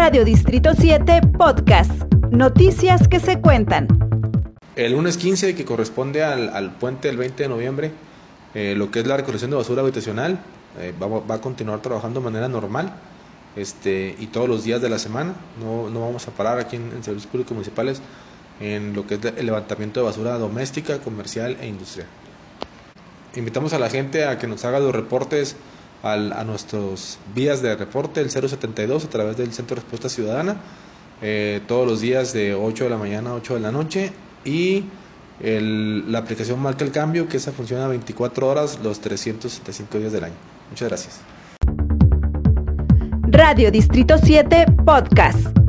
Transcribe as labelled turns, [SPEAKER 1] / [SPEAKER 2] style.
[SPEAKER 1] Radio Distrito 7 Podcast. Noticias que se cuentan.
[SPEAKER 2] El lunes 15, que corresponde al, puente del 20 de noviembre, eh, lo que es la recolección de basura habitacional, eh, va, a continuar trabajando de manera normal este, y todos los días de la semana. No, no vamos a parar aquí en, servicios públicos municipales en lo que es el levantamiento de basura doméstica, comercial e industrial. Invitamos a la gente a que nos haga los reportes al, a nuestros vías de reporte, el 072 a través del Centro de Respuesta Ciudadana, eh, todos los días de 8 de la mañana a 8 de la noche y el, la aplicación marca el cambio que esa funciona 24 horas los 365 días del año. Muchas gracias.
[SPEAKER 1] Radio Distrito 7 Podcast.